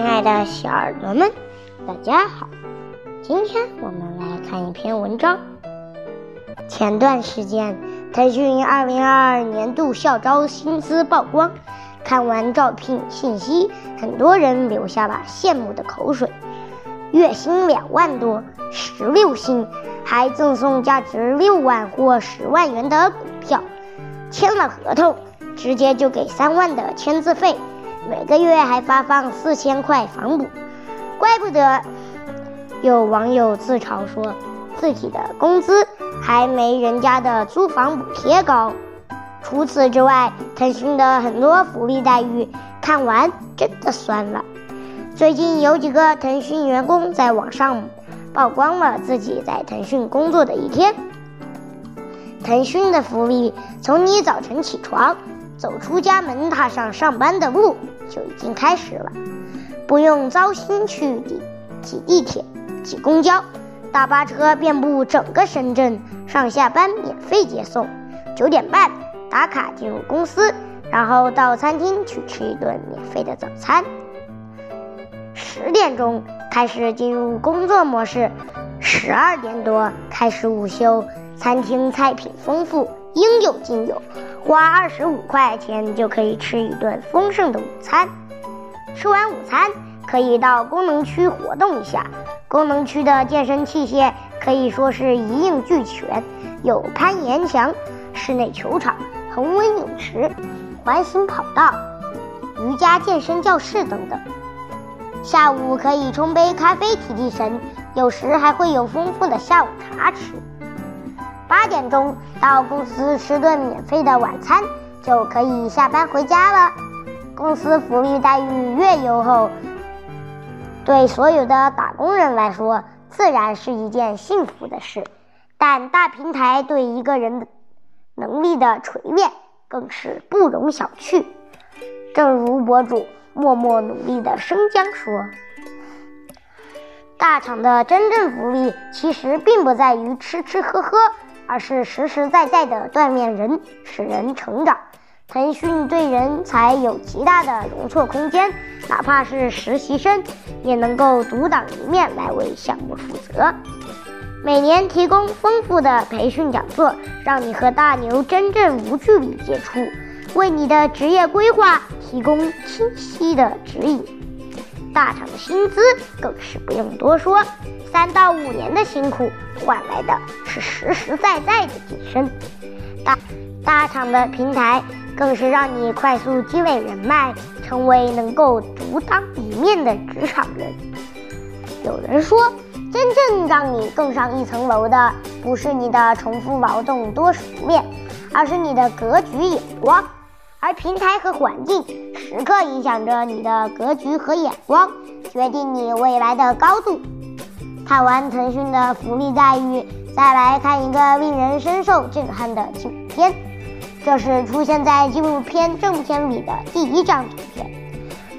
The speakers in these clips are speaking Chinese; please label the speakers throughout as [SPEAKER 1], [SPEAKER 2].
[SPEAKER 1] 亲爱的小耳朵们，大家好！今天我们来看一篇文章。前段时间，腾讯2022年度校招薪资曝光，看完招聘信息，很多人流下了羡慕的口水。月薪两万多，十六薪，还赠送价值六万或十万元的股票，签了合同，直接就给三万的签字费。每个月还发放四千块房补，怪不得有网友自嘲说自己的工资还没人家的租房补贴高。除此之外，腾讯的很多福利待遇看完真的酸了。最近有几个腾讯员工在网上曝光了自己在腾讯工作的一天。腾讯的福利从你早晨起床。走出家门，踏上上班的路就已经开始了，不用糟心去挤挤地铁、挤公交，大巴车遍布整个深圳，上下班免费接送。九点半打卡进入公司，然后到餐厅去吃一顿免费的早餐。十点钟开始进入工作模式，十二点多开始午休，餐厅菜品丰富。应有尽有，花二十五块钱就可以吃一顿丰盛的午餐。吃完午餐可以到功能区活动一下，功能区的健身器械可以说是一应俱全，有攀岩墙、室内球场、恒温泳池、环形跑道、瑜伽健身教室等等。下午可以冲杯咖啡提提神，有时还会有丰富的下午茶吃。八点钟到公司吃顿免费的晚餐，就可以下班回家了。公司福利待遇越优厚，对所有的打工人来说，自然是一件幸福的事。但大平台对一个人的能力的锤炼，更是不容小觑。正如博主默默努力的生姜说：“大厂的真正福利，其实并不在于吃吃喝喝。”而是实实在在的锻炼人，使人成长。腾讯对人才有极大的容错空间，哪怕是实习生，也能够独当一面来为项目负责。每年提供丰富的培训讲座，让你和大牛真正无距离接触，为你的职业规划提供清晰的指引。大厂的薪资更是不用多说。三到五年的辛苦换来的是实实在在的晋升，大大厂的平台更是让你快速积累人脉，成为能够独当一面的职场人。有人说，真正让你更上一层楼的，不是你的重复劳动多熟练，而是你的格局眼光。而平台和环境时刻影响着你的格局和眼光，决定你未来的高度。看完腾讯的福利待遇，再来看一个令人深受震撼的纪录片。这是出现在纪录片正片里的第一张图片。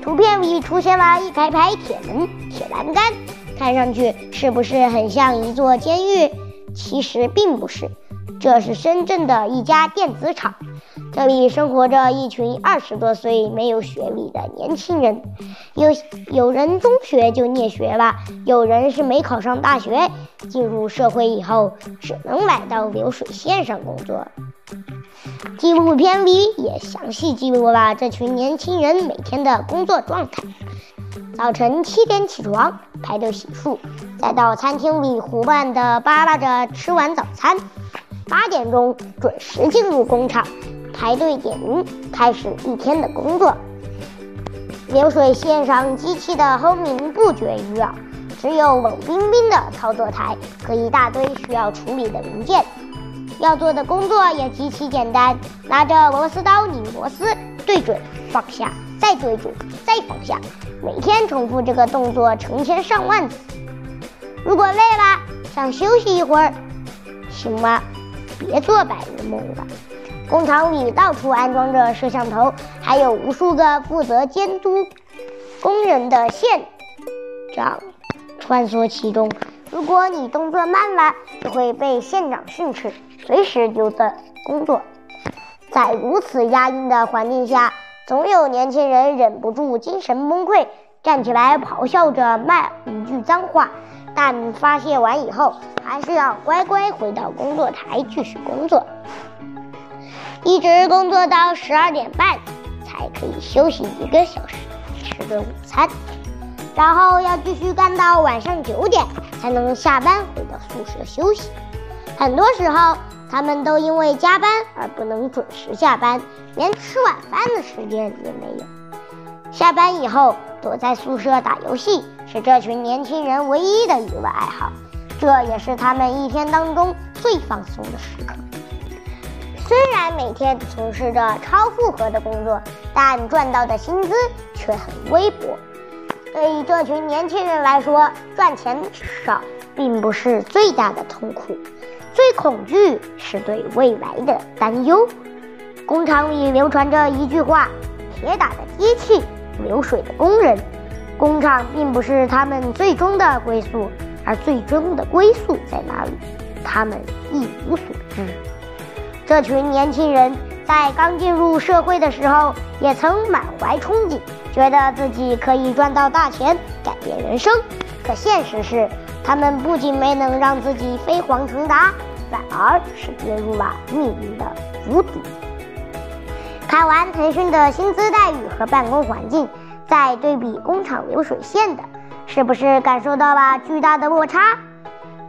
[SPEAKER 1] 图片里出现了一排排铁门、铁栏杆，看上去是不是很像一座监狱？其实并不是，这是深圳的一家电子厂。这里生活着一群二十多岁没有学历的年轻人，有有人中学就辍学了，有人是没考上大学，进入社会以后只能来到流水线上工作。纪录片里也详细记录了这群年轻人每天的工作状态：早晨七点起床排队洗漱，再到餐厅里胡乱的扒拉着吃完早餐，八点钟准时进入工厂。排队点名，开始一天的工作。流水线上机器的轰鸣不绝于耳，只有冷冰冰的操作台和一大堆需要处理的零件。要做的工作也极其简单，拿着螺丝刀拧螺丝，对准放下，再对准再放下，每天重复这个动作成千上万次。如果累了，想休息一会儿，行吗？别做白日梦了。工厂里到处安装着摄像头，还有无数个负责监督工人的线长穿梭其中。如果你动作慢了，就会被线长训斥，随时丢断工作。在如此压抑的环境下，总有年轻人忍不住精神崩溃，站起来咆哮着骂一句脏话，但发泄完以后，还是要乖乖回到工作台继续工作，一直工作到十二点半才可以休息一个小时，吃顿午餐，然后要继续干到晚上九点才能下班回到宿舍休息。很多时候，他们都因为加班而不能准时下班，连吃晚饭的时间也没有。下班以后，躲在宿舍打游戏是这群年轻人唯一的娱乐爱好，这也是他们一天当中最放松的时刻。虽然每天从事着超负荷的工作，但赚到的薪资却很微薄。对于这群年轻人来说，赚钱少并不是最大的痛苦。最恐惧是对未来的担忧。工厂里流传着一句话：“铁打的机器，流水的工人。”工厂并不是他们最终的归宿，而最终的归宿在哪里，他们一无所知。这群年轻人在刚进入社会的时候，也曾满怀憧憬，觉得自己可以赚到大钱，改变人生。可现实是。他们不仅没能让自己飞黄腾达，反而是跌入了命运的谷底。看完腾讯的薪资待遇和办公环境，再对比工厂流水线的，是不是感受到了巨大的落差？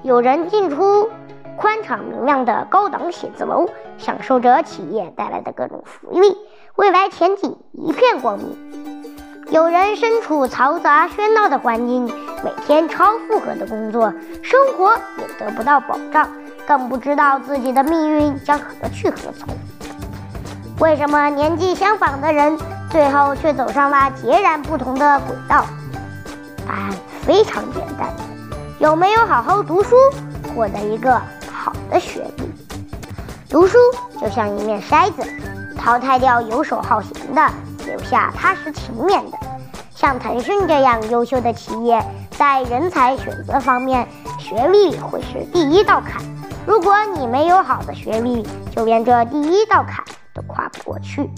[SPEAKER 1] 有人进出宽敞明亮的高档写字楼，享受着企业带来的各种福利，未来前景一片光明。有人身处嘈杂喧闹的环境，每天超负荷的工作，生活也得不到保障，更不知道自己的命运将何去何从。为什么年纪相仿的人，最后却走上了截然不同的轨道？答案非常简单：有没有好好读书，获得一个好的学历？读书就像一面筛子，淘汰掉游手好闲的。留下踏实勤勉的，像腾讯这样优秀的企业，在人才选择方面，学历会是第一道坎。如果你没有好的学历，就连这第一道坎都跨不过去。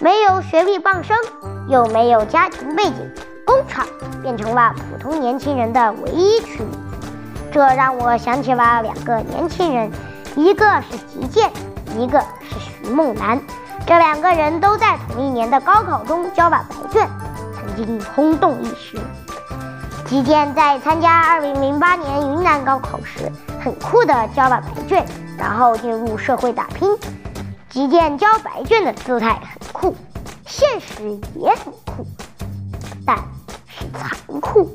[SPEAKER 1] 没有学历傍身，又没有家庭背景，工厂变成了普通年轻人的唯一去路。这让我想起了两个年轻人，一个是吉健，一个是徐梦楠。这两个人都在同一年的高考中交了白卷，曾经轰动一时。吉健在参加2008年云南高考时，很酷的交了白卷，然后进入社会打拼。吉健交白卷的姿态很酷，现实也很酷，但是残酷。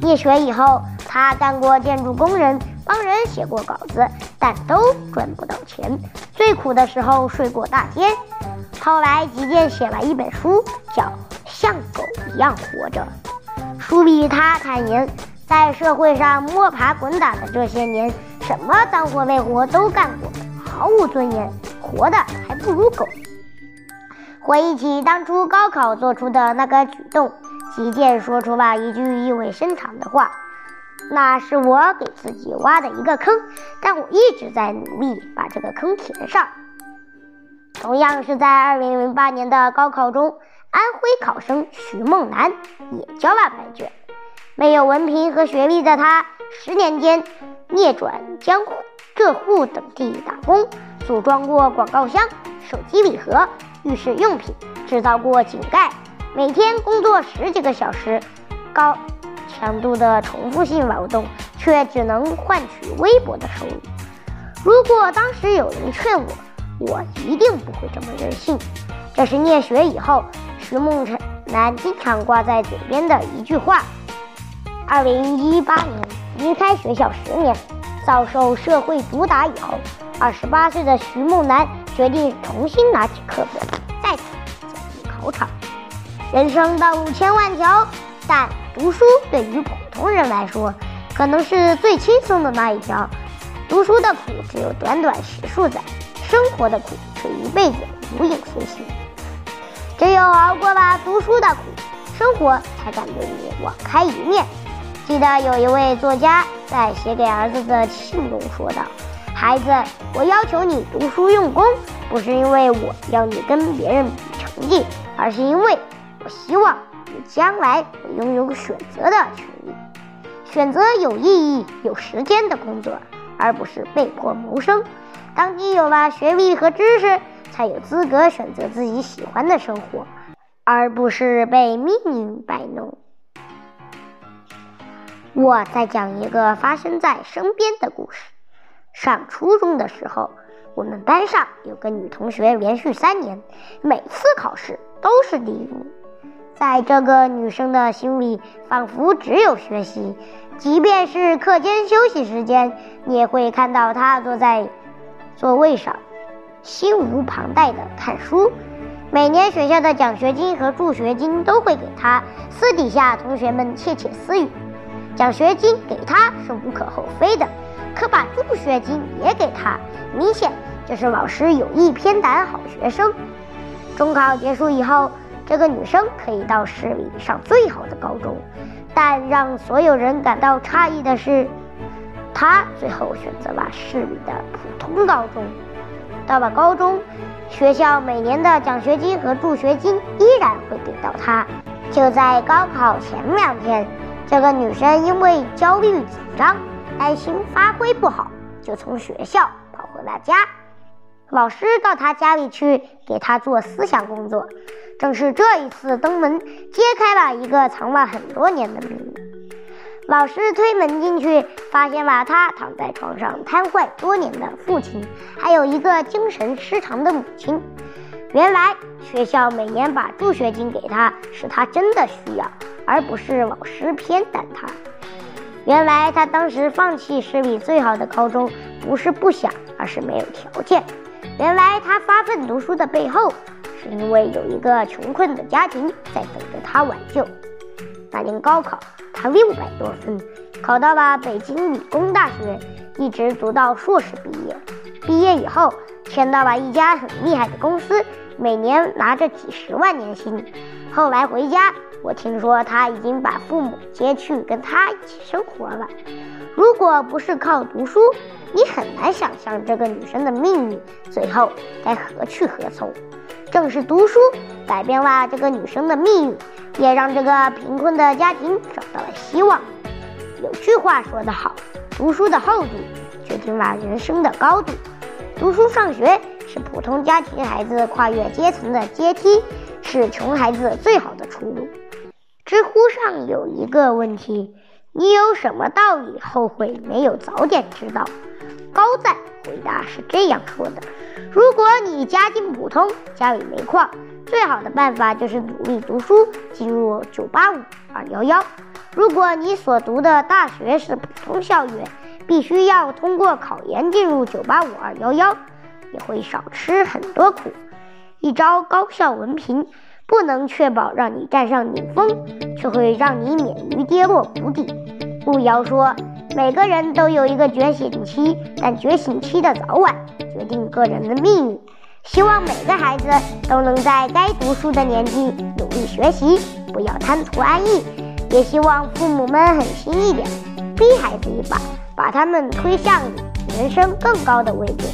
[SPEAKER 1] 辍学以后，他干过建筑工人，帮人写过稿子，但都赚不到钱。最苦的时候睡过大街，后来吉健写了一本书，叫《像狗一样活着》。书里他坦言，在社会上摸爬滚打的这些年，什么脏活累活都干过，毫无尊严，活的还不如狗。回忆起当初高考做出的那个举动，吉健说出了一句意味深长的话。那是我给自己挖的一个坑，但我一直在努力把这个坑填上。同样是在2008年的高考中，安徽考生徐梦楠也交了白卷。没有文凭和学历的他，十年间聂转江浙沪等地打工，组装过广告箱、手机礼盒、浴室用品，制造过井盖，每天工作十几个小时，高。强度的重复性劳动，却只能换取微薄的收入。如果当时有人劝我，我一定不会这么任性。这是念学以后徐梦楠经常挂在嘴边的一句话。二零一八年离开学校十年，遭受社会毒打以后，二十八岁的徐梦楠决定重新拿起课本，再次走进考场。人生道路千万条，但。读书对于普通人来说，可能是最轻松的那一条。读书的苦只有短短十数载，生活的苦却一辈子无影随形。只有熬过了读书的苦，生活才敢对你网开一面。记得有一位作家在写给儿子的信中说道：“孩子，我要求你读书用功，不是因为我要你跟别人比成绩，而是因为我希望。”你将来会拥有选择的权利，选择有意义、有时间的工作，而不是被迫谋生。当你有了学历和知识，才有资格选择自己喜欢的生活，而不是被命运摆弄。我再讲一个发生在身边的故事。上初中的时候，我们班上有个女同学，连续三年每次考试都是第一名。在这个女生的心里，仿佛只有学习，即便是课间休息时间，你也会看到她坐在座位上，心无旁贷的看书。每年学校的奖学金和助学金都会给她，私底下同学们窃窃私语。奖学金给他是无可厚非的，可把助学金也给他，明显就是老师有意偏袒好学生。中考结束以后，这个女生可以到市里上最好的高中，但让所有人感到诧异的是，她最后选择了市里的普通高中。到了高中，学校每年的奖学金和助学金依然会给到她。就在高考前两天。这个女生因为焦虑紧张，担心发挥不好，就从学校跑回了家。老师到她家里去给她做思想工作。正是这一次登门，揭开了一个藏了很多年的秘密。老师推门进去，发现了他躺在床上瘫痪多年的父亲，还有一个精神失常的母亲。原来学校每年把助学金给他，是他真的需要。而不是老师偏袒他。原来他当时放弃市里最好的高中，不是不想，而是没有条件。原来他发奋读书的背后，是因为有一个穷困的家庭在等着他挽救。那年高考，他六百多分，考到了北京理工大学，一直读到硕士毕业。毕业以后，签到了一家很厉害的公司，每年拿着几十万年薪。后来回家。我听说他已经把父母接去跟他一起生活了。如果不是靠读书，你很难想象这个女生的命运最后该何去何从。正是读书改变了这个女生的命运，也让这个贫困的家庭找到了希望。有句话说得好，读书的厚度决定了人生的高度。读书上学是普通家庭孩子跨越阶层的阶梯，是穷孩子最好的出路。知乎上有一个问题：你有什么道理后悔没有早点知道？高赞回答是这样说的：如果你家境普通，家里没矿，最好的办法就是努力读书，进入985、211。如果你所读的大学是普通校园，必须要通过考研进入985、211，也会少吃很多苦。一招高校文凭。不能确保让你站上顶峰，却会让你免于跌落谷底。路遥说：“每个人都有一个觉醒期，但觉醒期的早晚决定个人的命运。希望每个孩子都能在该读书的年纪努力学习，不要贪图安逸。也希望父母们狠心一点，逼孩子一把，把他们推向人生更高的位置。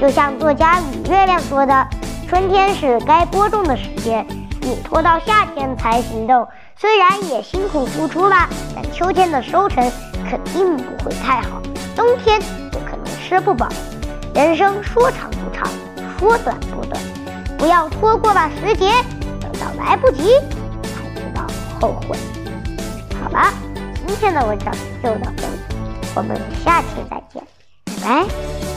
[SPEAKER 1] 就像作家李月亮说的：‘春天是该播种的时间。’”你拖到夏天才行动，虽然也辛苦付出了，但秋天的收成肯定不会太好，冬天就可能吃不饱。人生说长不长，说短不短，不要拖过了时节，等到来不及才知道后悔。好了，今天的文章就到这里，我们下期再见，拜拜。